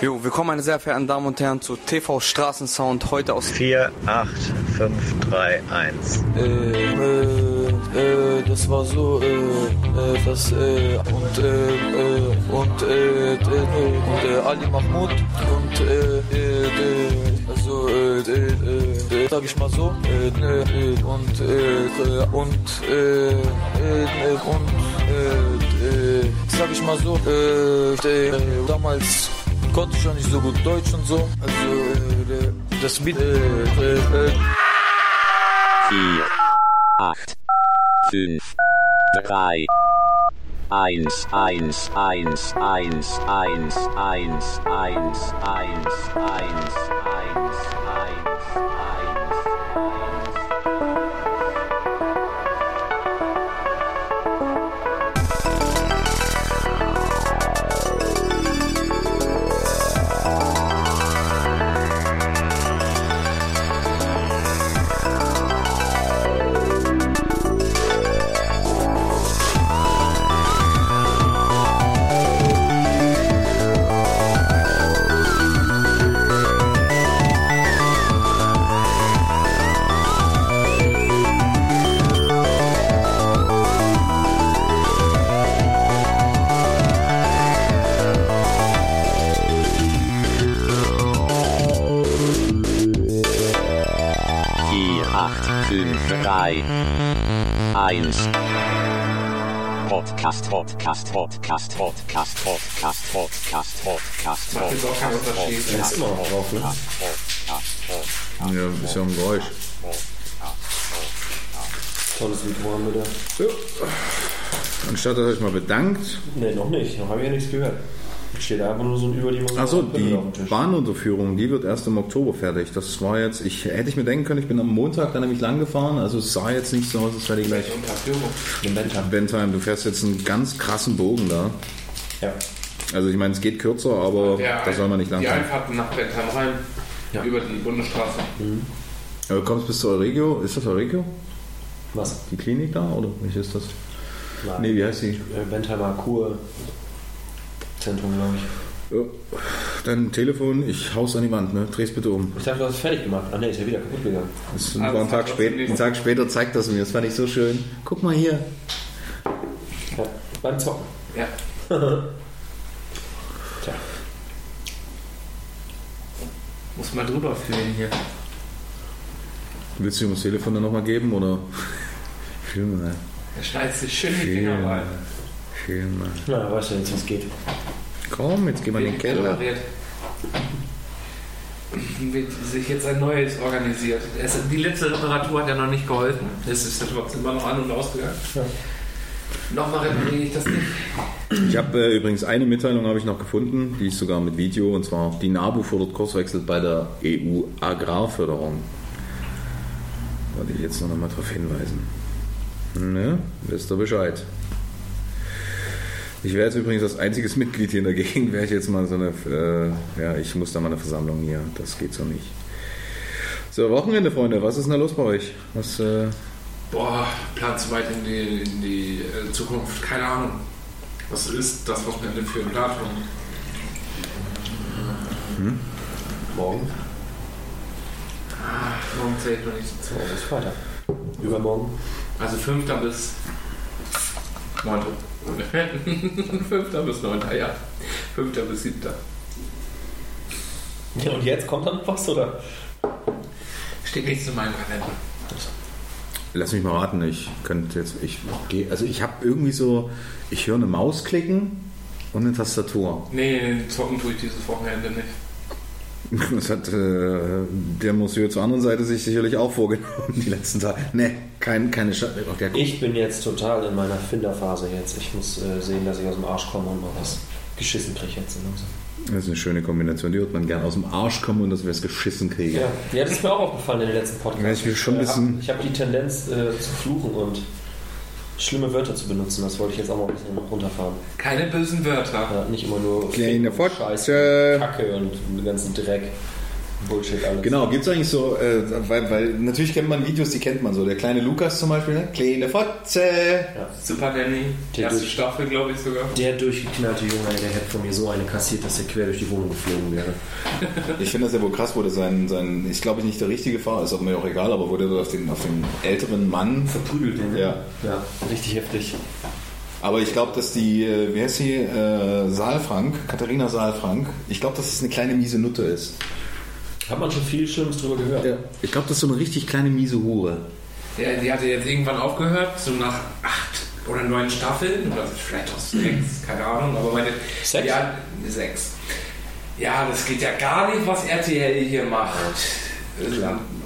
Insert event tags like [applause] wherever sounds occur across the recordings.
Jo, willkommen meine sehr verehrten Damen und Herren zu TV Straßensound heute aus 4, 8, 5, 3, 1. äh, äh, äh, das war so, äh, äh, das, äh, und, äh, äh, und, äh, äh, und, äh, Ali Mahmoud und, äh, äh, äh, also, äh, äh, äh, sag ich mal so, äh, äh, äh, und, äh, äh, und, äh, äh, äh, und, äh, äh, sag ich mal so, äh, äh, damals konnte ja nicht so gut Deutsch und so, also, äh, das Beat, äh, äh, äh, 4, 8, 5, 3, 1, 1, 1, 1, 1, 1, 1, 1, 1, 1, 1, 1. Podcast, Podcast, Podcast, Podcast, Podcast, Podcast, Podcast, Unterschied. Der ist immer noch drauf, ne? Ja, ist ja ein Geräusch. Tolles Mikro haben wir da. Anstatt dass ihr euch mal bedankt. Ne, noch nicht. Noch habe ich ja nichts gehört. Steht einfach nur so ein über die Achso, die Bahnunterführung, die wird erst im Oktober fertig. Das war jetzt, ich hätte ich mir denken können, ich bin am Montag dann nämlich lang gefahren, also es sah jetzt nicht so aus, als wäre die gleich. Im Bentham. Bentheim, du fährst jetzt einen ganz krassen Bogen da. Ja. Also ich meine, es geht kürzer, aber Der- da soll man nicht lang Die fahren. Einfahrten nach Bentheim rein, Ja. über die Bundesstraße. Aber du kommst bis zur Euregio, ist das Euregio? Was? Die Klinik da oder welche ist das? Nein. Nee, wie heißt die? Äh, Bentheimer Kur Zentrum, glaube ich. Ja. Dein Telefon, ich hau's an die Wand, ne? Dreh's bitte um. Ich dachte, du hast es fertig gemacht. Ah ne, ist ja wieder kaputt gegangen. Das Ah, war das ein Tag, spät, einen Tag später zeigt das mir, das fand ich so schön. Guck mal hier. Ja, beim Zocken. Ja. [laughs] Tja. Muss mal drüber fühlen hier. Willst du ihm das Telefon dann nochmal geben oder? [laughs] Film mal. Er schneidet sich schön die Finger mal. rein. Film mal. Na, weißt du jetzt, was geht. Komm, jetzt gehen wir in den Keller. Wird sich jetzt ein neues organisiert. Es, die letzte Reparatur hat ja noch nicht geholfen. Es ist ja trotzdem immer noch an- und ausgegangen. Nochmal repariere ich das nicht. Ich habe äh, übrigens eine Mitteilung habe ich noch gefunden, die ist sogar mit Video und zwar die NABU fordert Kurswechsel bei der EU Agrarförderung. Wollte ich jetzt noch mal darauf hinweisen. Ne? Wisst ihr Bescheid. Ich wäre jetzt übrigens das einziges Mitglied hier in der Gegend, wäre ich jetzt mal so eine, äh, ja, ich muss da mal eine Versammlung hier, das geht so nicht. So, Wochenende, Freunde, was ist denn da los bei euch? Was, äh, Boah, plan zu weit in die, in die äh, Zukunft. Keine Ahnung. Was ist das, was wir denn für einen Plan haben? Morgen. Ah, morgen zählt noch nicht so zu. Morgen ist Freitag. Übermorgen. Also 5. bis 9. [laughs] 5. bis 9. Ja. 5. bis 7. Ja, und jetzt kommt dann was, oder? Steht nichts in meinem Kalender. Lass mich mal raten, ich könnte jetzt, ich gehe, also ich habe irgendwie so, ich höre eine Maus klicken und eine Tastatur. Nee, zocken tue ich dieses Wochenende nicht. [laughs] Das hat äh, der Monsieur zur anderen Seite sich sicherlich auch vorgenommen, die letzten Tage. Ne, kein, keine Scha oh, Ich bin jetzt total in meiner Finderphase jetzt. Ich muss äh, sehen, dass ich aus dem Arsch komme und mal was geschissen kriege jetzt. langsam. Das ist eine schöne Kombination, die wird man gern aus dem Arsch kommen und dass wir es geschissen kriegen. Ja. ja, das ist mir auch aufgefallen in den letzten Podcasts. Ja, ich will schon ein äh, hab- bisschen- Ich habe die Tendenz äh, zu fluchen und schlimme Wörter zu benutzen. Das wollte ich jetzt auch mal ein bisschen runterfahren. Keine bösen Wörter. Ja, nicht immer nur Kleine Fick und Scheiß, Fotze. Kacke und den ganzen Dreck. Bullshit alles. Genau, gibt es eigentlich so, äh, weil, weil natürlich kennt man Videos, die kennt man so. Der kleine Lukas zum Beispiel, ne? Kleine Fotze. Super Danny, Der erste durch- Staffel, glaube ich sogar. Der durchgeknallte Junge, der hätte von mir so eine kassiert, dass er quer durch die Wohnung geflogen wäre. Ich finde das ja wohl krass, wo der sein, sein ich glaube nicht der richtige Fahrer ist, auch mir auch egal, aber wo der so auf den, auf den älteren Mann Verprügelt den. Ja. Ja, richtig heftig. Aber ich glaube, dass die, äh, wie heißt sie, äh, Saalfrank, Katharina Saalfrank, ich glaube, dass es eine kleine miese Nutte ist. Hat man schon viel Schlimmes drüber gehört. Ja. Ich glaube, das ist so eine richtig kleine miese Hure. Ja, die hatte jetzt irgendwann aufgehört, so nach acht oder neun Staffeln oder vielleicht auch sechs, keine Ahnung, aber meine. Sechs? Ja, sechs. Ja, das geht ja gar nicht, was RTL hier macht.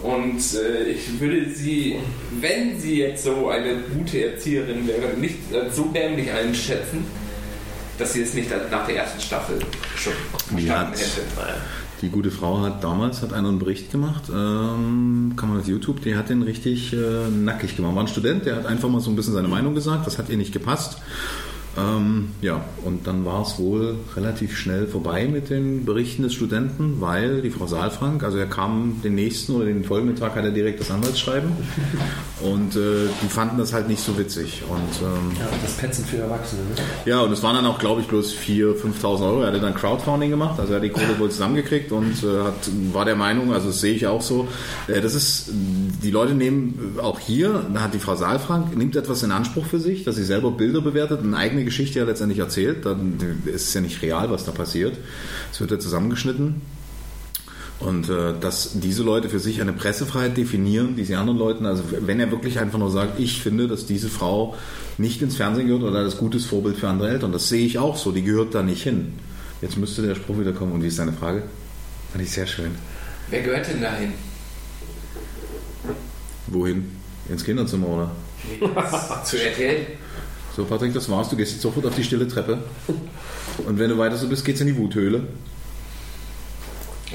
Und äh, ich würde sie, wenn sie jetzt so eine gute Erzieherin wäre, nicht als so dämlich einschätzen, dass sie es nicht nach der ersten Staffel schon verstanden hätte. Die gute Frau hat damals hat einen Bericht gemacht, ähm, kann man auf YouTube, die hat den richtig äh, nackig gemacht. War ein Student, der hat einfach mal so ein bisschen seine Meinung gesagt, das hat ihr nicht gepasst. Ähm, ja, und dann war es wohl relativ schnell vorbei mit den Berichten des Studenten, weil die Frau Saalfrank, also er kam den nächsten oder den folgenden Tag hat er direkt das Anwaltsschreiben und äh, die fanden das halt nicht so witzig. Und ähm, Ja, das Petzen für Erwachsene. Ne? ja, und es waren dann auch, glaube ich, bloß 4.000, 5.000 Euro. Er hatte dann Crowdfunding gemacht, also er hat die Kohle wohl zusammengekriegt und äh, hat, war der Meinung, also das sehe ich auch so, äh, das ist, die Leute nehmen äh, auch hier, da hat die Frau Saalfrank, nimmt etwas in Anspruch für sich, dass sie selber Bilder bewertet, eine Geschichte ja letztendlich erzählt, dann ist es ja nicht real, was da passiert. Es wird ja zusammengeschnitten. Und äh, dass diese Leute für sich eine Pressefreiheit definieren, die sie anderen Leuten, also wenn er wirklich einfach nur sagt, ich finde, dass diese Frau nicht ins Fernsehen gehört oder das gutes Vorbild für andere Eltern, das sehe ich auch so, die gehört da nicht hin. Jetzt müsste der Spruch wieder kommen und wie ist deine Frage? Fand ich sehr schön. Wer gehört denn dahin? Wohin? Ins Kinderzimmer, oder? [laughs] Zu RTL? So, Patrick, das war's. Du gehst jetzt sofort auf die stille Treppe. Und wenn du weiter so bist, geht's in die Wuthöhle.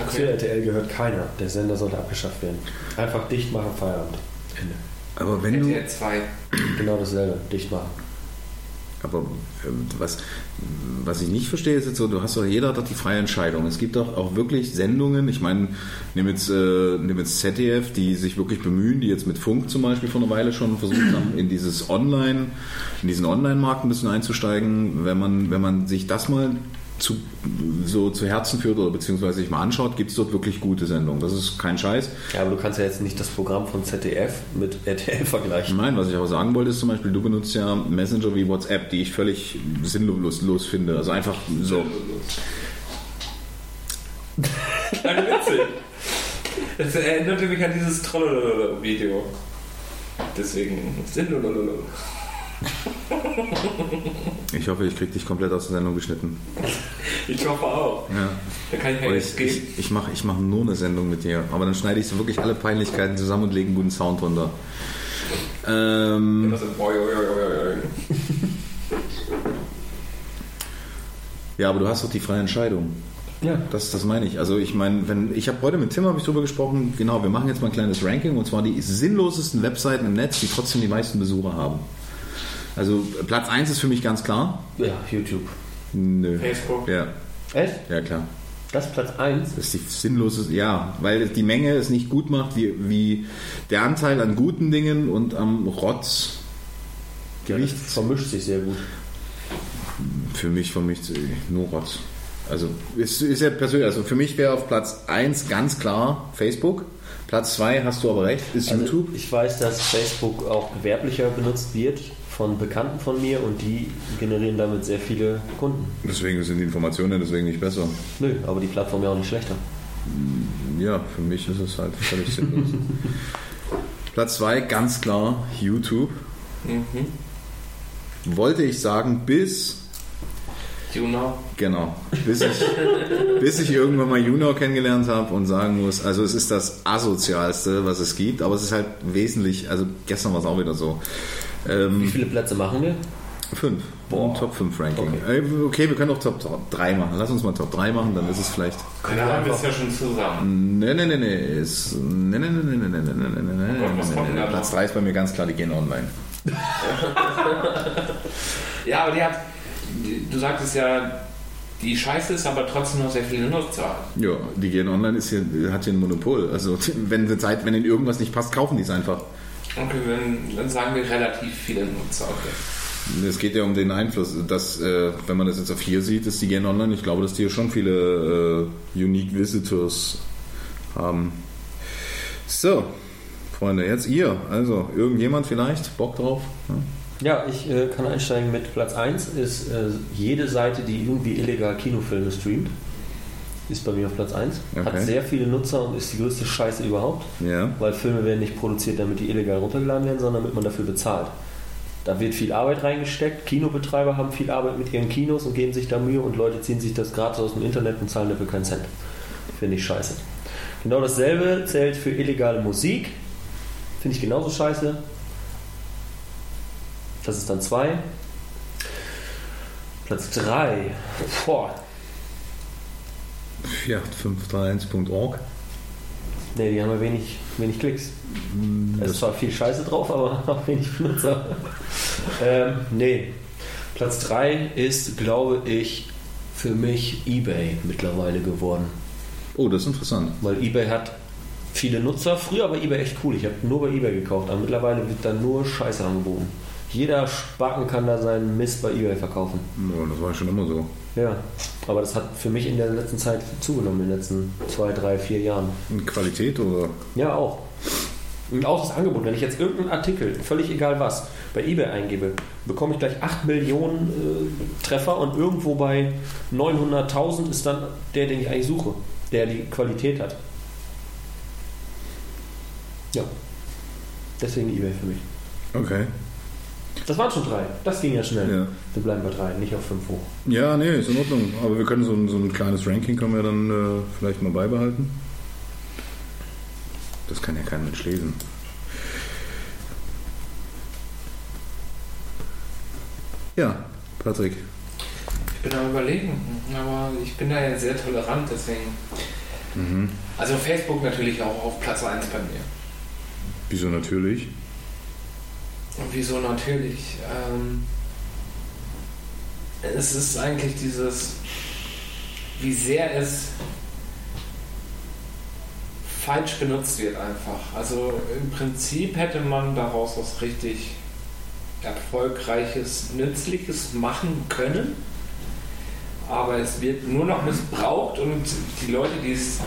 Zu RTL gehört keiner. Der Sender sollte abgeschafft werden. Einfach dicht machen, Feierabend. Ende. Aber wenn du. RTL 2. Genau dasselbe. Dicht machen. Aber ähm, was, was ich nicht verstehe, ist jetzt so, du hast doch, jeder hat doch die freie Entscheidung. Es gibt doch auch wirklich Sendungen, ich meine, nimm jetzt, äh, nimm jetzt ZDF, die sich wirklich bemühen, die jetzt mit Funk zum Beispiel vor einer Weile schon versucht haben, in dieses Online, in diesen Online-Markt ein bisschen einzusteigen. Wenn man, wenn man sich das mal zu, so zu Herzen führt oder beziehungsweise sich mal anschaut, gibt es dort wirklich gute Sendungen. Das ist kein Scheiß. Ja, aber du kannst ja jetzt nicht das Programm von ZDF mit RTL vergleichen. Nein, was ich aber sagen wollte, ist zum Beispiel, du benutzt ja Messenger wie WhatsApp, die ich völlig sinnlos los finde. Also einfach so. Kleine Witze. Das erinnerte mich an dieses Trollololo-Video. Deswegen Sinnlololo. Ich hoffe, ich krieg dich komplett aus der Sendung geschnitten. Ich hoffe auch. Ja. Da kann ich jetzt ich, gehen. ich, ich mache ich mach nur eine Sendung mit dir. Aber dann schneide ich so wirklich alle Peinlichkeiten zusammen und lege einen guten Sound drunter. Ähm, ja, aber du hast doch die freie Entscheidung. Ja. Das, das meine ich. Also ich meine, wenn ich habe heute mit Tim habe ich drüber gesprochen. Genau, wir machen jetzt mal ein kleines Ranking und zwar die sinnlosesten Webseiten im Netz, die trotzdem die meisten Besucher haben. Also Platz 1 ist für mich ganz klar. Ja, YouTube. Nö. Facebook. Ja, Echt? ja klar. Das ist Platz 1? Das ist die sinnlose, ja, weil die Menge es nicht gut macht, wie, wie der Anteil an guten Dingen und am Rotz. Gewicht vermischt sich sehr gut. für mich vermischt sich nur Rotz. Also ist, ist ja persönlich, also für mich wäre auf Platz 1 ganz klar Facebook. Platz 2 hast du aber recht, ist Also, YouTube. Ich weiß, dass Facebook auch gewerblicher benutzt wird von Bekannten von mir und die generieren damit sehr viele Kunden. Deswegen sind die Informationen deswegen nicht besser. Nö, aber die Plattform ja auch nicht schlechter. Ja, für mich ist es halt völlig sinnlos. [laughs] Platz 2 ganz klar YouTube. Mhm. Wollte ich sagen, bis Juno. Genau. Bis ich, bis ich irgendwann mal Juno kennengelernt habe und sagen muss, also es ist das asozialste, was es gibt, aber es ist halt wesentlich, also gestern war es auch wieder so. Wie Ähm, viele Plätze machen wir? fünf. Boah. Top 5 Ranking. Okay. Okay. wir können auch Top 3 machen. Lass uns mal Top 3 machen, dann ist es vielleicht. Da haben wir es ja schon zusammen. Nee, nee, nee, nee. Ist, nee, nee, nee, nee, nee, nee, nee, nee, nee, nee, nee. Platz noch? 3 ist bei mir ganz klar, die gehen online. Ja, aber die hat. Du sagtest ja, die scheiße ist, aber trotzdem noch sehr viele Nutzer. Ja, die gehen online ist hier, hat hier ein Monopol. Also wenn sie Zeit, wenn ihnen irgendwas nicht passt, kaufen die es einfach. Okay, dann, dann sagen wir relativ viele Nutzer. Okay. Es geht ja um den Einfluss, dass, äh, wenn man das jetzt auf hier sieht, ist die gehen online. Ich glaube, dass die hier schon viele äh, Unique Visitors haben. So, Freunde, jetzt ihr. Also, irgendjemand vielleicht? Bock drauf? Ja? Ja, ich äh, kann einsteigen mit Platz 1 ist äh, jede Seite, die irgendwie illegal Kinofilme streamt. Ist bei mir auf Platz 1. Okay. Hat sehr viele Nutzer und ist die größte Scheiße überhaupt. Ja. Weil Filme werden nicht produziert, damit die illegal runtergeladen werden, sondern damit man dafür bezahlt. Da wird viel Arbeit reingesteckt. Kinobetreiber haben viel Arbeit mit ihren Kinos und geben sich da Mühe und Leute ziehen sich das gratis aus dem Internet und zahlen dafür keinen Cent. Finde ich scheiße. Genau dasselbe zählt für illegale Musik. Finde ich genauso scheiße. Das ist dann 2. Platz 3. Boah. 4851.org. Ne, die haben ja wenig, wenig Klicks. Da ist zwar viel Scheiße drauf, aber [laughs] auch wenig Benutzer. ähm, nee. Platz 3 ist, glaube ich, für mich eBay mittlerweile geworden. Oh, das ist interessant. Weil eBay hat viele Nutzer. Früher war eBay echt cool. Ich habe nur bei eBay gekauft, aber mittlerweile wird da nur Scheiße angeboten. Jeder Spacken kann da seinen Mist bei eBay verkaufen. Ja, das war schon immer so. Ja, aber das hat für mich in der letzten Zeit zugenommen, in den letzten zwei, drei, vier Jahren. In Qualität oder? Ja, auch. Und auch das Angebot, wenn ich jetzt irgendeinen Artikel, völlig egal was, bei eBay eingebe, bekomme ich gleich 8 Millionen äh, Treffer und irgendwo bei 900.000 ist dann der, den ich eigentlich suche, der die Qualität hat. Ja. Deswegen eBay für mich. Okay. Das waren schon drei. Das ging ja schnell. Ja. Wir bleiben bei drei, nicht auf fünf hoch. Ja, nee, ist in Ordnung. Aber wir können so ein, so ein kleines Ranking können wir dann äh, vielleicht mal beibehalten. Das kann ja kein Mensch lesen. Ja, Patrick. Ich bin am überlegen, aber ich bin da ja sehr tolerant, deswegen. Also Facebook natürlich auch auf Platz 1 bei mir. Wieso natürlich? Und wieso natürlich? Ähm, es ist eigentlich dieses, wie sehr es falsch benutzt wird einfach. Also im Prinzip hätte man daraus was richtig erfolgreiches, nützliches machen können. Aber es wird nur noch missbraucht und die Leute, die es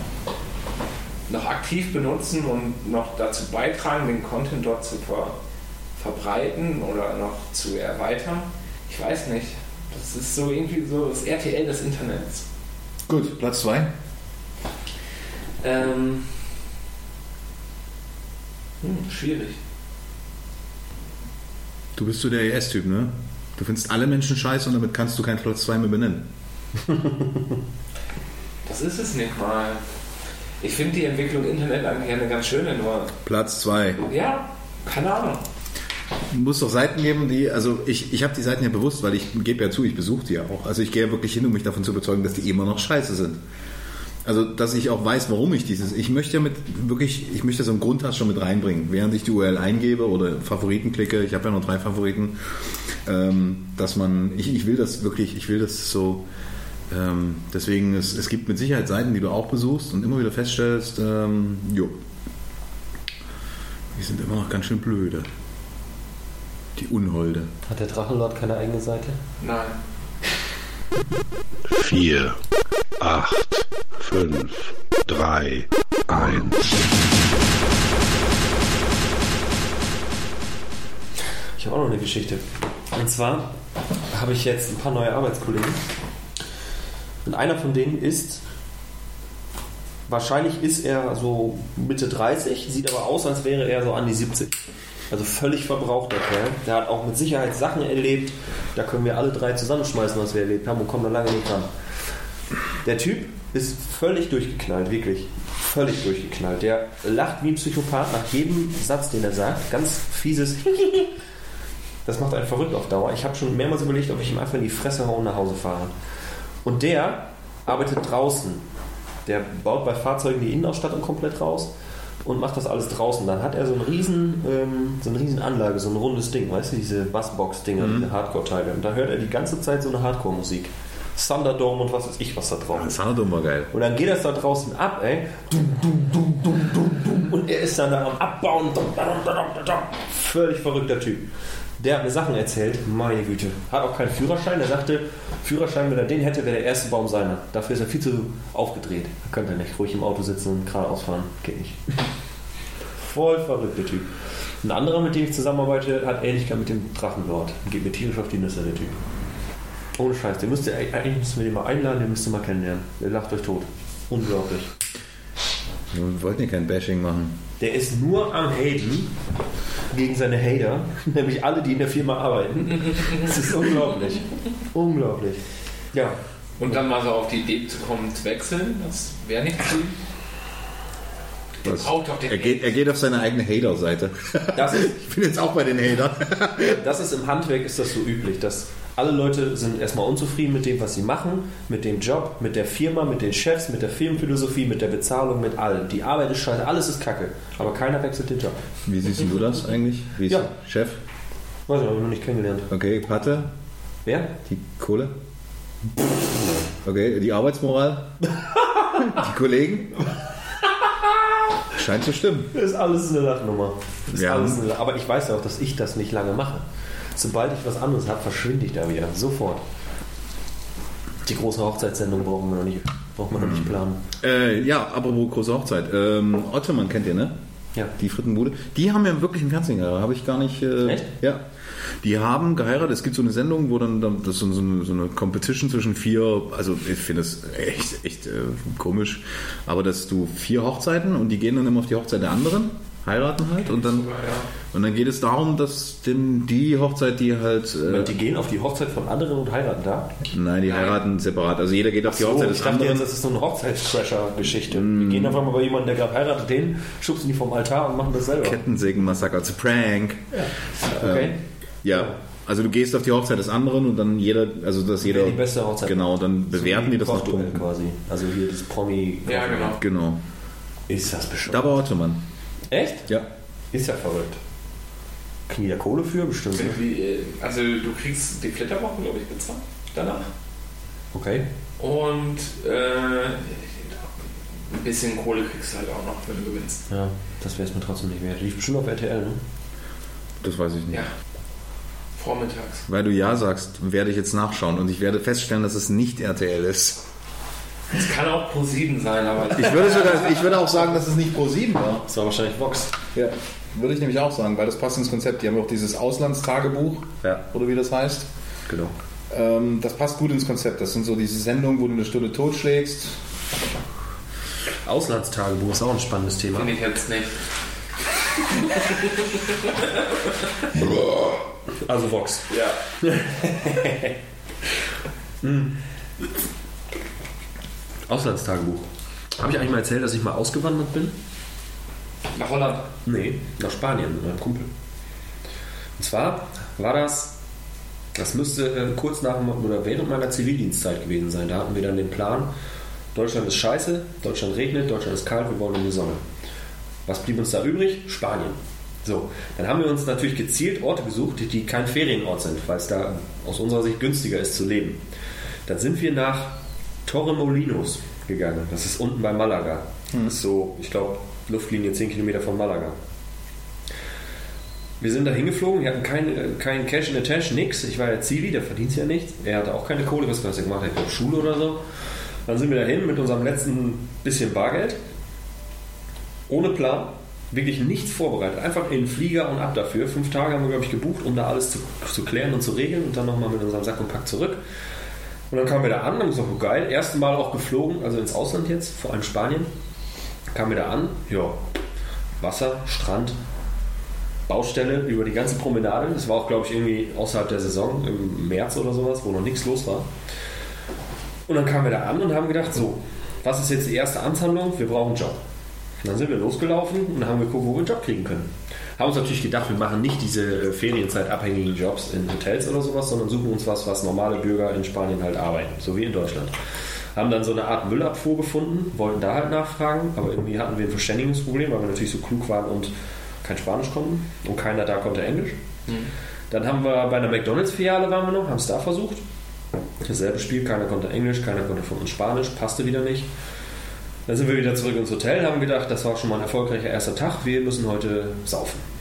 noch aktiv benutzen und noch dazu beitragen, den Content dort zu ver verbreiten oder noch zu erweitern, ich weiß nicht. Das ist so irgendwie so das RTL des Internets. Gut, Platz 2. Ähm, hm, schwierig. Du bist so der ES-Typ, ne? Du findest alle Menschen scheiße und damit kannst du keinen Platz 2 mehr benennen. [laughs] Das ist es nicht mal. Ich finde die Entwicklung Internet eigentlich eine ganz schöne, nur Platz 2. ja, keine Ahnung. Muss doch Seiten geben, die, also ich, ich habe die Seiten ja bewusst, weil ich gebe ja zu, ich besuche die ja auch. Also ich gehe ja wirklich hin, um mich davon zu überzeugen, dass die immer noch scheiße sind. Also, dass ich auch weiß, warum ich dieses. Ich möchte ja mit wirklich, ich möchte so einen Grundhass schon mit reinbringen, während ich die URL eingebe oder Favoriten klicke. Ich habe ja noch drei Favoriten, ähm, dass man, ich, ich will das wirklich, ich will das so. Ähm, deswegen, es, es gibt mit Sicherheit Seiten, die du auch besuchst und immer wieder feststellst, ähm, jo, die sind immer noch ganz schön blöde. Die Unholde. Hat der Drachenlord keine eigene Seite? Nein. 4, 8, 5, 3, 1. Ich habe auch noch eine Geschichte. Und zwar habe ich jetzt ein paar neue Arbeitskollegen. Und einer von denen ist, wahrscheinlich ist er so Mitte 30, sieht aber aus, als wäre er so an die 70. Also völlig verbrauchter Kerl. Der hat auch mit Sicherheit Sachen erlebt. Da können wir alle drei zusammenschmeißen, was wir erlebt haben und kommen da lange nicht dran. Der Typ ist völlig durchgeknallt, wirklich. Völlig durchgeknallt. Der lacht wie ein Psychopath nach jedem Satz, den er sagt. Ganz fieses [laughs] Das macht einen verrückt auf Dauer. Ich habe schon mehrmals überlegt, ob ich ihm einfach in die Fresse hauen und nach Hause fahre. Und der arbeitet draußen. Der baut bei Fahrzeugen die Innenausstattung komplett raus und macht das alles draußen. Dann hat er so, einen riesen, ähm, so eine riesen Anlage, so ein rundes Ding, weißt du, diese Bassbox-Dinger, diese Hardcore-Teile. Und da hört er die ganze Zeit so eine Hardcore-Musik. Thunderdome und was weiß ich, was da drauf ist. Thunderdome war geil. Und dann geht das da draußen ab, ey. Dum, dum, dum, dum, dum, dum. Und er ist dann da am Abbauen. Dum, dum, dum, dum, dum. Völlig verrückter Typ. Der hat mir Sachen erzählt, meine Güte. Hat auch keinen Führerschein. Er sagte, Führerschein, wenn er den hätte, wäre der erste Baum seiner. Dafür ist er viel zu aufgedreht. Er könnte nicht ruhig im Auto sitzen und geradeaus fahren. Geht nicht. [laughs] Voll verrückter Typ. Ein anderer, mit dem ich zusammenarbeite, hat Ähnlichkeit mit dem Drachenlord. Geht mir tierisch auf die Nüsse, der Typ. Ohne Scheiß. Den müsst ihr, eigentlich müssen wir den mal einladen, den müsst ihr mal kennenlernen. Der lacht euch tot. Unglaublich. Wir wollten ja kein Bashing machen. Der ist nur am Haten gegen seine Hater, [laughs] nämlich alle, die in der Firma arbeiten. Das ist unglaublich. Unglaublich. Ja. Und dann mal so auf die Idee zu kommen, zu wechseln, das wäre nicht zu. Er geht, er geht auf seine eigene Hater-Seite. [laughs] Ich bin jetzt auch bei den Hatern. das ist im Handwerk ist das so üblich, dass alle Leute sind erstmal unzufrieden mit dem, was sie machen, mit dem Job, mit der Firma, mit den Chefs, mit der Firmenphilosophie, mit der Bezahlung, mit allem. Die Arbeit ist scheiße, alles ist kacke. Aber keiner wechselt den Job. Wie siehst du das eigentlich? Wie ist Ja. Chef? Weiß ich, habe ich noch nicht kennengelernt. Okay, Patte? Wer? Die Kohle? Okay, die Arbeitsmoral? [laughs] Die Kollegen? Scheint zu stimmen. Das ist alles eine Lachnummer. Ist Ja. alles eine, aber ich weiß ja auch, dass ich das nicht lange mache. Sobald ich was anderes habe, verschwinde ich da wieder. Sofort. Die große Hochzeitssendung brauchen wir noch nicht, brauchen wir noch nicht planen. Äh, ja, apropos große Hochzeit. Ähm, Ottoman kennt ihr, ne? Ja. Die Frittenbude. Die haben ja wirklich im Fernsehen geheiratet. Habe ich gar nicht. Äh, Echt? Ja. Die haben geheiratet. Es gibt so eine Sendung, wo dann, dann das ist so, so, eine, so eine Competition zwischen vier. Also ich finde es echt, echt äh, komisch. Aber dass du vier Hochzeiten und die gehen dann immer auf die Hochzeit der anderen, heiraten halt und dann und dann geht es darum, dass denn die Hochzeit, die halt äh, Und die gehen auf die Hochzeit von anderen und heiraten da? nein, die heiraten separat. Also jeder geht auf die Hochzeit ich des dachte anderen. jetzt, das ist so eine Hochzeitscrasher-Geschichte. Wir gehen einfach mal bei jemandem, der gerade heiratet, den, schubsen die vom Altar und machen das selber. Kettensägen-Massaker, it's a prank. Okay. Ja, also du gehst auf die Hochzeit des anderen und dann jeder, also dass jeder. Die beste Hochzeit Genau, dann bewerten So die das nach Punkten. quasi. Also hier das Promi. Ja, genau. Genau. Ist das bescheuert? Da war Ottoman. Echt? Ja. Ist ja verrückt. Kriegen die da Kohle für? Bestimmt. Wie, äh, Also du kriegst die Flitterwochen, glaube ich, bezahlt danach. Okay. Und äh, ein bisschen Kohle kriegst du halt auch noch, wenn du gewinnst. Ja, das wäre es mir trotzdem nicht wert. Lief bestimmt auf RTL, ne? Das weiß ich nicht. Ja. Vormittags. Weil du ja sagst, werde ich jetzt nachschauen und ich werde feststellen, dass es nicht RTL ist. Es kann auch Pro 7 sein, aber Ich würde, sogar, ich würde auch sagen, dass es nicht Pro 7 war. Das war wahrscheinlich Vox. Ja, würde ich nämlich auch sagen, weil das passt ins Konzept. Die haben auch dieses Auslandstagebuch, Ja, oder wie das heißt. genau. Ähm, das passt gut ins Konzept. Das sind so diese Sendungen, wo du eine Stunde totschlägst. Auslandstagebuch ist auch ein spannendes Thema. finde ich jetzt nicht. Also Vox. Ja. [laughs] Auslandstagebuch. Habe ich eigentlich mal erzählt, dass ich mal ausgewandert bin? Nach Holland. Nee, nach Spanien mit meinem Kumpel. Und zwar war das, das müsste äh, kurz nach oder während meiner Zivildienstzeit gewesen sein. Da hatten wir dann den Plan, Deutschland ist scheiße, Deutschland regnet, Deutschland ist kalt, wir wollen in die Sonne. Was blieb uns da übrig? Spanien. So, dann haben wir uns natürlich gezielt Orte gesucht, die- die kein Ferienort sind, weil es da aus unserer Sicht günstiger ist zu leben. Dann sind wir nach Torremolinos gegangen. Das ist unten bei Malaga. Das ist so, ich glaube, Luftlinie 10 Kilometer von Malaga. Wir sind da hingeflogen, wir hatten kein, kein Cash in the Tash, nix. Ich war ja Zivi, der verdient ja nichts. Er hatte auch keine Kohle, was hat er gemacht? Er hat Schule oder so. Dann sind wir dahin mit unserem letzten bisschen Bargeld. Ohne Plan. Wirklich nichts vorbereitet. Einfach in den Flieger und ab dafür. Fünf Tage haben wir, glaube ich, gebucht, um da alles zu, zu klären und zu regeln. Und dann nochmal mit unserem Sack und Pack zurück. Und dann kamen wir da an haben gesagt, oh geil, erste Mal auch geflogen, also ins Ausland jetzt, vor allem Spanien. Kamen wir da an, ja, Wasser, Strand, Baustelle über die ganze Promenade. Das war auch, glaube ich, irgendwie außerhalb der Saison, im März oder sowas, wo noch nichts los war. Und dann kamen wir da an und haben gedacht, so, was ist jetzt die erste Amtshandlung? Wir brauchen einen Job. Und dann sind wir losgelaufen und haben geguckt, wo wir einen Job kriegen können. Haben uns natürlich gedacht, wir machen nicht diese äh, ferienzeitabhängigen Jobs in Hotels oder sowas, sondern suchen uns was, was normale Bürger in Spanien halt arbeiten, so wie in Deutschland. Haben dann so eine Art Müllabfuhr gefunden, wollten da halt nachfragen, aber irgendwie hatten wir ein Verständigungsproblem, weil wir natürlich so klug waren und kein Spanisch konnten und keiner da konnte Englisch. Dann haben wir bei einer McDonalds-Filiale waren wir noch, haben es da versucht. Dasselbe Spiel, keiner konnte Englisch, keiner konnte von uns Spanisch, passte wieder nicht. Dann sind wir wieder zurück ins Hotel, haben gedacht, das war schon mal ein erfolgreicher erster Tag, wir müssen heute saufen.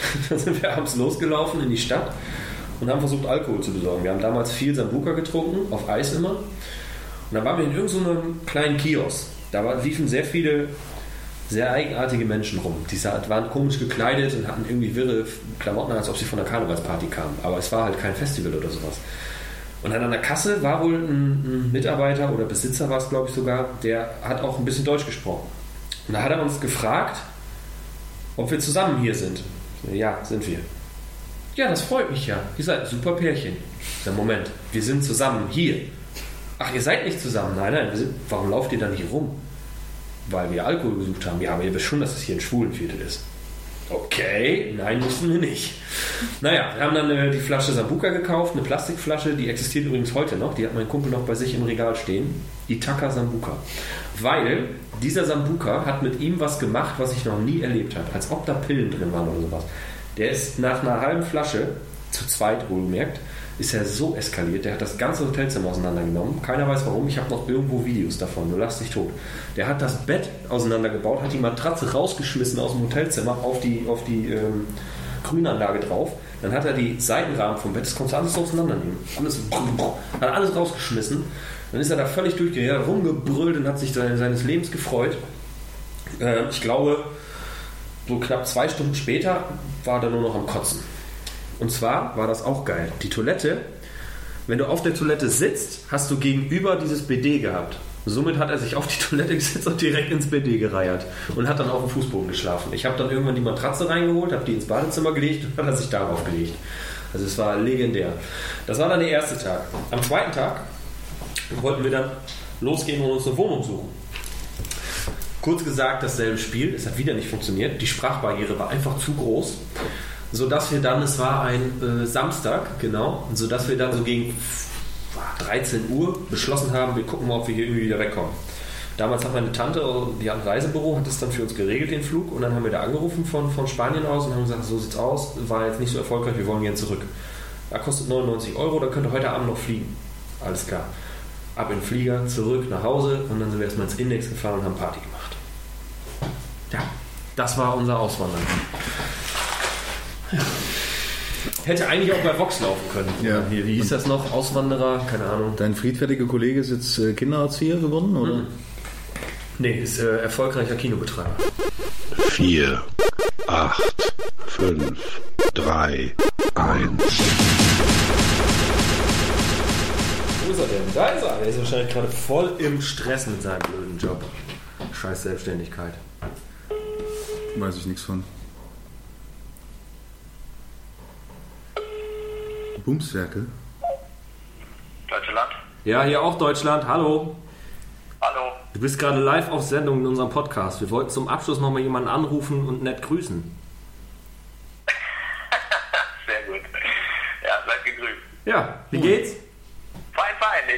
[laughs] Dann sind wir abends losgelaufen in die Stadt und haben versucht, Alkohol zu besorgen. Wir haben damals viel Sambuka getrunken, auf Eis immer. Und dann waren wir in irgendeinem kleinen Kiosk. Da war, liefen sehr viele sehr eigenartige Menschen rum. Die waren komisch gekleidet und hatten irgendwie wirre Klamotten, als ob sie von einer Karnevalsparty kamen. Aber es war halt kein Festival oder sowas. Und dann an der Kasse war wohl ein, ein Mitarbeiter oder Besitzer war es, glaube ich sogar, der hat auch ein bisschen Deutsch gesprochen. Und da hat er uns gefragt, ob wir zusammen hier sind. Ja, sind wir. Ja, das freut mich ja. Ihr seid ein super Pärchen. Sag, Moment, wir sind zusammen hier. Ach, ihr seid nicht zusammen? Nein, nein, sind, warum lauft ihr dann hier rum? Weil wir Alkohol gesucht haben. Ja, aber ihr wisst schon, dass es hier ein Schwulenviertel ist. Okay, nein, mussten wir nicht. Naja, wir haben dann äh, die Flasche Sambuka gekauft, eine Plastikflasche, die existiert übrigens heute noch, die hat mein Kumpel noch bei sich im Regal stehen. Itaka Sambuka. Weil dieser Sambuka hat mit ihm was gemacht, was ich noch nie erlebt habe. Als ob da Pillen drin waren oder sowas. Der ist nach einer halben Flasche, zu zweit wohlgemerkt, ist er so eskaliert. Der hat das ganze Hotelzimmer auseinandergenommen. Keiner weiß warum. Ich habe noch irgendwo Videos davon. Du lachst dich tot. Der hat das Bett auseinandergebaut, hat die Matratze rausgeschmissen aus dem Hotelzimmer auf die, auf die ähm, Grünanlage drauf. Dann hat er die Seitenrahmen vom Bett, das konntest du alles auseinandernehmen. Alles, hat alles rausgeschmissen. Dann ist er da völlig durchgegangen, rumgebrüllt und hat sich seine, seines Lebens gefreut. Äh, ich glaube, so knapp zwei Stunden später war er nur noch am Kotzen. Und zwar war das auch geil. Die Toilette, wenn du auf der Toilette sitzt, hast du gegenüber dieses BD gehabt. Somit hat er sich auf die Toilette [laughs] gesetzt und direkt ins BD gereiert und hat dann auf dem Fußboden geschlafen. Ich habe dann irgendwann die Matratze reingeholt, habe die ins Badezimmer gelegt und hat er sich darauf gelegt. Also es war legendär. Das war dann der erste Tag. Am zweiten Tag wollten wir dann losgehen und uns eine Wohnung suchen. Kurz gesagt, dasselbe Spiel. Es hat wieder nicht funktioniert. Die Sprachbarriere war einfach zu groß sodass wir dann, es war ein äh, Samstag, genau, sodass wir dann so gegen 13 Uhr beschlossen haben, wir gucken mal, ob wir hier irgendwie wieder wegkommen. Damals hat meine Tante, die hat ein Reisebüro, hat das dann für uns geregelt, den Flug, und dann haben wir da angerufen von, von Spanien aus und haben gesagt, so sieht's aus, war jetzt nicht so erfolgreich, wir wollen gerne zurück. Da kostet 99 Euro, da könnt ihr heute Abend noch fliegen. Alles klar. Ab in den Flieger, zurück nach Hause und dann sind wir erstmal ins Index gefahren und haben Party gemacht. Ja, das war unser Auswandern. Hätte eigentlich auch bei Vox laufen können. Ja. Hier, wie hieß das noch? Auswanderer? Keine Ahnung. Dein friedfertiger Kollege ist jetzt äh, Kindererzieher geworden, oder? Nee, ist äh, erfolgreicher Kinobetreiber. 4, 8, 5, 3, 1. Wo ist er denn? Da ist er. Er ist wahrscheinlich gerade voll im Stress mit seinem blöden Job. Scheiß Selbstständigkeit. Weiß ich nichts von. Bumswerke? Deutschland? Ja, hier auch Deutschland. Hallo. Hallo. Du bist gerade live auf Sendung in unserem Podcast. Wir wollten zum Abschluss nochmal jemanden anrufen und nett grüßen. [laughs] Sehr gut. Ja, seid gegrüßt. Ja, wie geht's?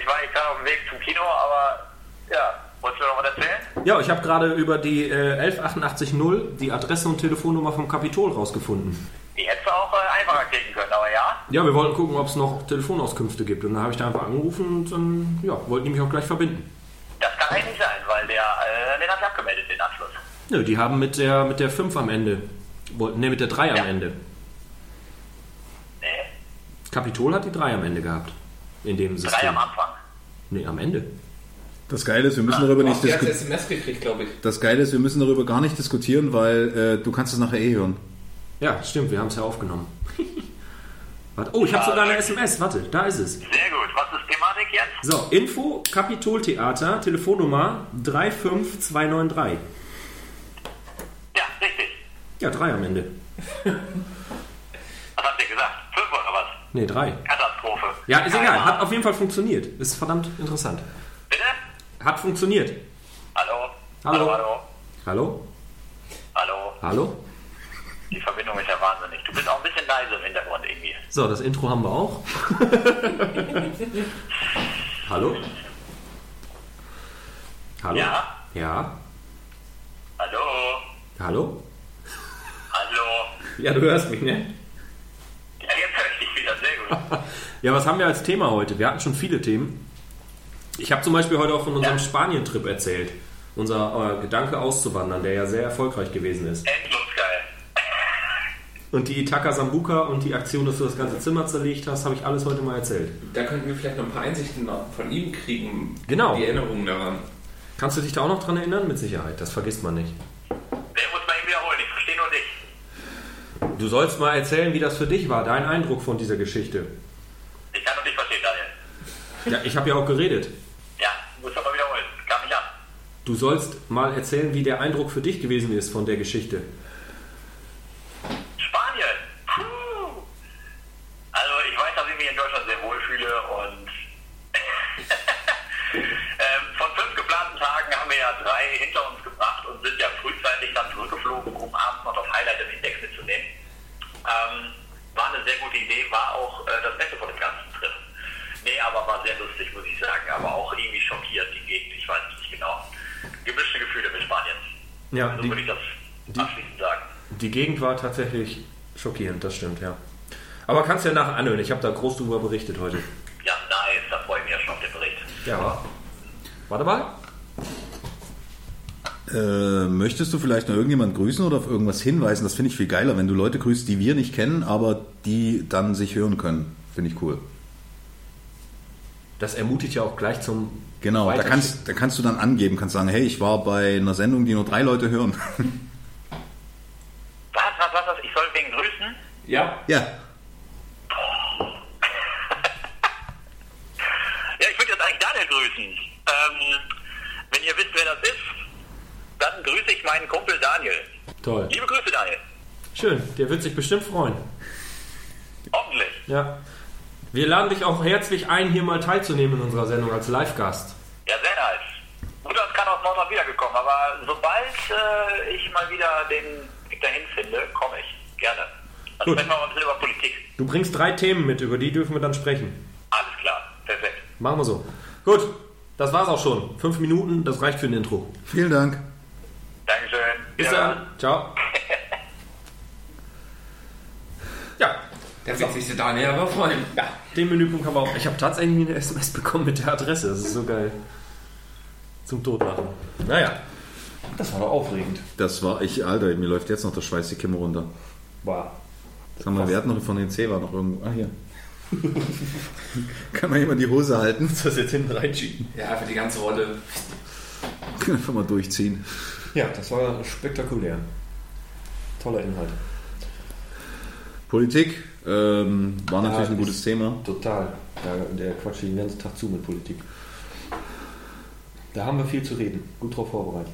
Ich war jetzt gerade auf dem Weg zum Kino, aber ja, wolltest du noch was erzählen? Ja, ich habe gerade über die äh, 11880 die Adresse und Telefonnummer vom Kapitol rausgefunden. Die hättest du auch äh, einfacher klicken können, aber ja. Ja, wir wollten gucken, ob es noch Telefonauskünfte gibt. Und dann habe ich da einfach angerufen und dann ja, wollten die mich auch gleich verbinden. Das kann eigentlich sein, weil der, äh, den hat abgemeldet, den Abschluss. Nö, die haben mit der mit der 5 am Ende. Wollten, ne, mit der 3 am Ja. Ende. Nee, Kapitol hat die 3 am Ende gehabt. In dem System. drei am Anfang. Nee, am Ende. Das Geile ist, wir müssen darüber nicht diskutieren. SMS gekriegt, glaube ich. Das Geile ist, wir müssen darüber gar nicht diskutieren, weil äh, du kannst es nachher eh hören. Ja, stimmt, wir haben es ja aufgenommen. [laughs] Warte, oh, ich habe sogar eine SMS. Warte, da ist es. Sehr gut. Was ist Thematik jetzt? So, Info Kapitoltheater, Telefonnummer 35293. Ja, richtig. Ja, 3 am Ende. [laughs] Was habt ihr gesagt? Fünf oder was? Nee, 3. Katastrophe. Ja, ist Keine egal. Ahnung. Hat auf jeden Fall funktioniert. Ist verdammt interessant. Bitte? Hat funktioniert. Hallo? Hallo. Hallo? Hallo? Hallo? Hallo? Die Verbindung ist ja wahnsinnig. Du bist auch ein bisschen leise im Hintergrund irgendwie. So, das Intro haben wir auch. [laughs] Hallo? Hallo? Ja? Ja? Hallo? Hallo? Hallo? Ja, du hörst mich, ne? Ja, jetzt höre ich dich wieder. Sehr gut. [laughs] Ja, was haben wir als Thema heute? Wir hatten schon viele Themen. Ich habe zum Beispiel heute auch von unserem Ja. Spanien-Trip erzählt. Unser äh, Gedanke auszuwandern, der ja sehr erfolgreich gewesen ist. Endlos geil. Und die Itaka Sambuka und die Aktion, dass du das ganze Zimmer zerlegt hast, habe ich alles heute mal erzählt. Da könnten wir vielleicht noch ein paar Einsichten von ihm kriegen. Genau. Die Erinnerungen daran. Kannst du dich da auch noch dran erinnern? Mit Sicherheit, das vergisst man nicht. Du sollst mal erzählen, wie das für dich war, dein Eindruck von dieser Geschichte. Ich kann nur dich verstehen, Daniel. Ja, ich habe ja auch geredet. Ja, muss aber wiederholen. Kam nicht an. Du sollst mal erzählen, wie der Eindruck für dich gewesen ist von der Geschichte. Spanien. Puh. Also ich weiß, dass ich mich in Deutschland sehr wohl fühle und ähm, von fünf geplanten Tagen haben wir ja drei hinter uns gebracht und sind ja frühzeitig dann zurückgeflogen, um abends noch das Highlight im Index mitzunehmen. Ähm, war eine sehr gute Idee, war auch äh, das Beste von dem ganzen Trip. Nee, aber war sehr lustig, muss ich sagen. Aber auch irgendwie schockiert, die Gegend. Ich weiß nicht genau. Gemischte Gefühle mit Spanien. Ja, so die- würde ich das abschließend sagen. Die Gegend war tatsächlich schockierend, das stimmt, ja. Aber kannst ja nachher anhören, ich habe da groß drüber berichtet heute. Ja, nice. Da freue ich mich ja schon auf den Bericht. Ja. War dabei? Äh, möchtest du vielleicht noch irgendjemand grüßen oder auf irgendwas hinweisen? Das finde ich viel geiler, wenn du Leute grüßt, die wir nicht kennen, aber die dann sich hören können. Finde ich cool. Das ermutigt ja auch gleich zum Genau, da kannst, da kannst du dann angeben, kannst sagen, hey, ich war bei einer Sendung, die nur drei Leute hören. Was, was, was, was? Ich soll wegen grüßen? Ja, ja, ich würde jetzt eigentlich Daniel grüßen. Ähm, wenn ihr wisst, wer das ist, dann grüße ich meinen Kumpel Daniel. Toll. Liebe Grüße, Daniel. Schön, der wird sich bestimmt freuen. Hoffentlich. Ja. Wir laden dich auch herzlich ein, hier mal teilzunehmen in unserer Sendung als Live-Gast. Ja, sehr nice. Mutter ist gerade aus Nordrhein wiedergekommen, aber sobald äh, ich mal wieder den Weg dahin finde, komme ich. Dann Gut. sprechen wir bisschen über Politik. Du bringst drei Themen mit, über die dürfen wir dann sprechen. Alles klar. Perfekt. Machen wir so. Gut, das war's auch schon. Fünf Minuten, das reicht für ein Intro. vielen Dank. Dankeschön. Bis Wiederhören. dann. Ciao. Ja, der wird sich der Daniel aber freuen. ja, den Menüpunkt haben wir auch. Ich habe tatsächlich eine SMS bekommen mit der Adresse. Das ist so geil. Zum Totlachen. Naja, das war doch aufregend. Das war ich, Alter, mir läuft jetzt noch der Schweiß die Kimme runter. War. Sag mal, wer hat noch von den C war noch irgendwo? Ah, hier. Kann man jemand die Hose halten? Das jetzt hinten reinschieben. Ja, für die ganze Rolle. Einfach mal durchziehen. Ja, das war spektakulär. Toller Inhalt. Politik ähm, war natürlich ein ist- gutes Thema. Total. Da, der quatscht den ganzen Tag zu mit Politik. Da haben wir viel zu reden. Gut drauf vorbereitet.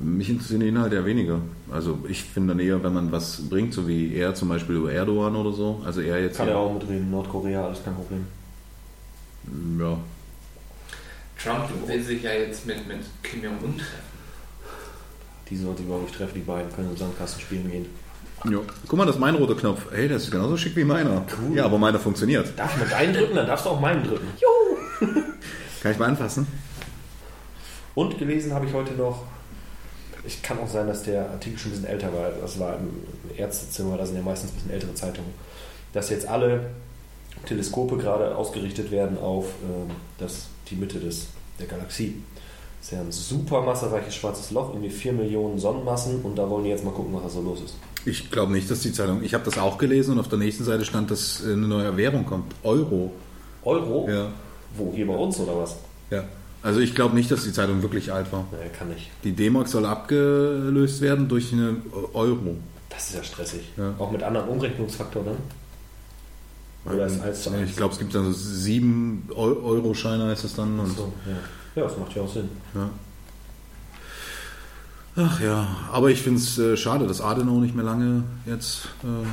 Mich interessieren die Inhalte ja weniger. Also ich finde dann eher, wenn man was bringt, so wie er zum Beispiel über Erdogan oder so. Also er jetzt Kann er auch mitreden. Nordkorea, alles kein Problem. ja. Trump will sich ja jetzt mit, mit Kim Jong-un treffen. Die sollen sich überhaupt nicht treffen, die beiden können im Sandkasten spielen gehen. ja. Guck mal, das ist mein roter Knopf. Hey, das ist genauso schick wie meiner. Ja, aber meiner funktioniert. Darf ich mal deinen drücken, dann darfst du auch meinen drücken. [laughs] Kann ich mal anfassen? Und gelesen habe ich heute noch, ich kann auch sein, dass der Artikel schon ein bisschen älter war, das war im Ärztezimmer, da sind ja meistens ein bisschen ältere Zeitungen, dass jetzt alle Teleskope gerade ausgerichtet werden auf ähm, das, die Mitte des, der Galaxie. Das ist ja ein super massereiches schwarzes Loch, irgendwie 4 Millionen Sonnenmassen und da wollen die jetzt mal gucken, was da so los ist. Ich glaube nicht, dass die Zeitung. Ich habe das auch gelesen und auf der nächsten Seite stand, dass eine neue Währung kommt. Euro. Euro? Ja. Wo, hier bei uns oder was? Ja. Also ich glaube nicht, dass die Zeitung wirklich alt war. Naja, kann nicht. Die D-Mark soll abgelöst werden durch eine Euro. Das ist ja stressig. Ja. Auch mit anderen Umrechnungsfaktoren dann? Oder ist eins zu eins? Ich glaube, es gibt dann so sieben Eu- Euro-Scheine, heißt das dann. Und, So, ja. ja, das macht ja auch Sinn. ja. Ach ja, aber ich finde es äh, schade, dass Adenauer nicht mehr lange jetzt. Äh,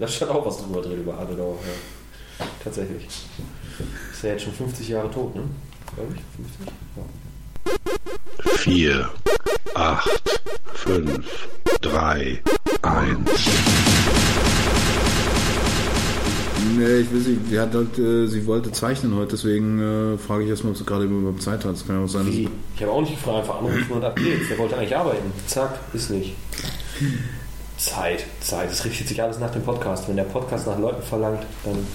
Da stand auch was drüber drin über Adenauer. Ja. Tatsächlich. Ist ja jetzt schon 50 Jahre tot, ne? Glaube ich. 50? Ja. 4, 8, 5, 3, 1. nee, ich will sie, sie hat halt, äh, sie wollte zeichnen heute, deswegen äh, frage ich erstmal, ob sie gerade überhaupt Zeit hat. Es kann ja auch sein, Wie? Ich habe auch nicht gefragt, einfach anrufen und ab geht's. Der wollte eigentlich arbeiten. Zack, ist nicht. Zeit, Zeit. Es richtet sich alles nach dem Podcast. Wenn der Podcast nach Leuten verlangt, dann.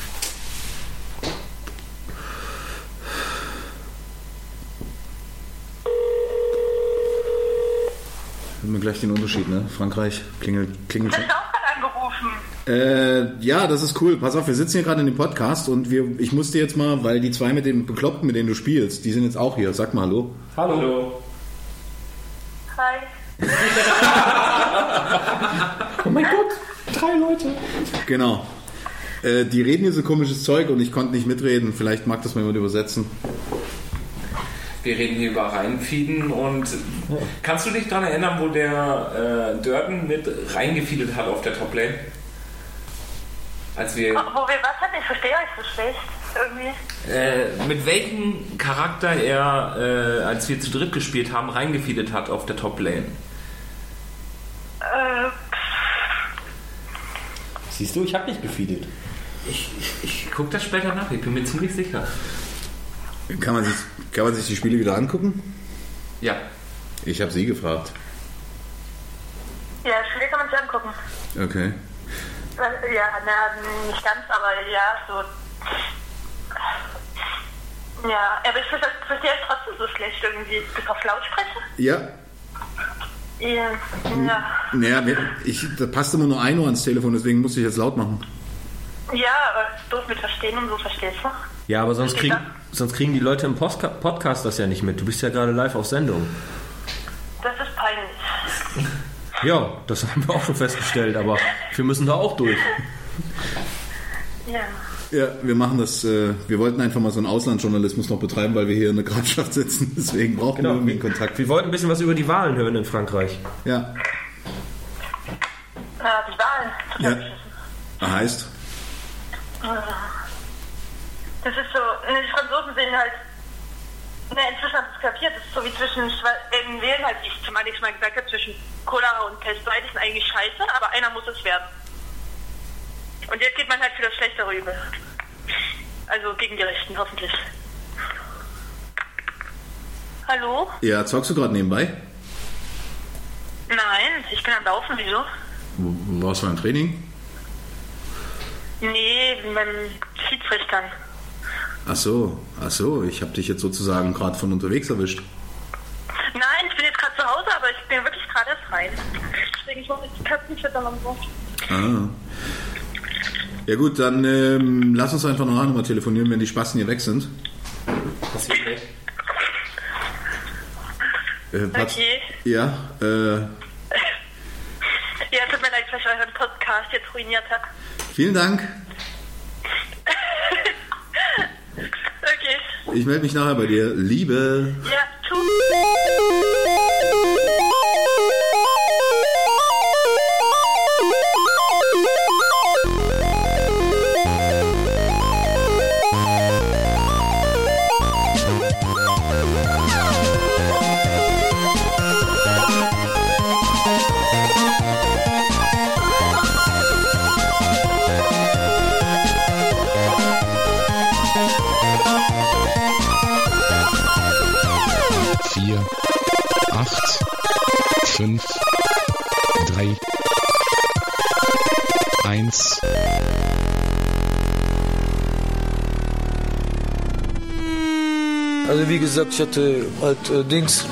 Haben wir gleich den Unterschied, ne? Frankreich klingelt, klingelt Du hast auch gerade Äh, angerufen. ja, das ist cool. Pass auf, wir sitzen hier gerade in dem Podcast und wir, ich musste jetzt mal, weil die zwei mit den Bekloppten, mit denen du spielst, die sind jetzt auch hier. Sag mal Hallo. Hallo. Hi. [laughs] Oh mein Gott, drei Leute. Genau. Äh, die reden hier so komisches Zeug und ich konnte nicht mitreden. Vielleicht mag das mal jemand übersetzen. Wir reden hier über Reinfieden und kannst du dich daran erinnern, wo der äh, Durden mit reingefeedet hat auf der Toplane? Als wir Wo wir was hatten, ich verstehe euch so schlecht. Irgendwie. äh, mit welchem Charakter er, äh, als wir zu dritt gespielt haben, reingefeedet hat auf der Toplane. Äh, Siehst du, ich habe nicht gefeedet. Ich, ich, ich gucke das später nach, ich bin mir ziemlich sicher. Kann man sich, kann man sich die Spiele wieder angucken? Ja. Ich habe sie gefragt. ja, Spiele kann man sich angucken. Okay. Äh, Ja, na, nicht ganz, aber ja, so. Ja, aber ich verstehe es trotzdem so schlecht irgendwie. Bist du auf Lautsprecher? Ja, Ja. Ja, naja, ich, da passt immer nur ein Ohr ans Telefon, deswegen musste ich jetzt laut machen. ja aber es ist doof mit Verstehen und so, verstehst du? Ja, aber sonst kriegen, sonst kriegen die Leute im Postka Podcast das ja nicht mit. Du bist ja gerade live auf Sendung. Das ist peinlich. Ja, das haben wir auch schon festgestellt, aber wir müssen da auch durch. Ja. Ja, wir machen das, äh, wir wollten einfach mal so einen Auslandsjournalismus noch betreiben, weil wir hier in der Grafschaft sitzen. [laughs] Deswegen brauchen wir irgendwie einen Kontakt. Wir wollten ein bisschen was über die Wahlen hören in Frankreich. Ja, Ja, die Wahlen. Ja. heißt, Das ist so, ne, die Franzosen sehen halt, ne, inzwischen sie es kapiert, das ist so wie zwischen, äh, wählen halt, wie ich zum Alex mal gesagt habe, zwischen Cholera und Pest. Beides sind eigentlich scheiße, aber einer muss es werden. Und jetzt geht man halt für das Schlechtere über. Also gegen die Rechten, hoffentlich. Hallo? ja, zockst du gerade nebenbei? Nein, ich bin am Laufen, wieso? Warst du beim Training? Nee, beim Schiedsrichtern. Ach so, ach so, ich habe dich jetzt sozusagen gerade von unterwegs erwischt. Nein, ich bin jetzt gerade zu Hause, aber ich bin wirklich gerade rein. Deswegen, ich mache jetzt die Katzen füttern und so. Ah. Ja gut, dann ähm, lass uns einfach noch einmal telefonieren, wenn die Spasten hier weg sind. Äh, Pat- Okay. Ja, äh, Ja, tut mir leid, dass ich euren Podcast jetzt ruiniert habe. vielen Dank. Okay. Ich melde mich nachher bei dir. Liebe. 5, 3, 1. Also wie gesagt, ich hatte halt äh, Dings.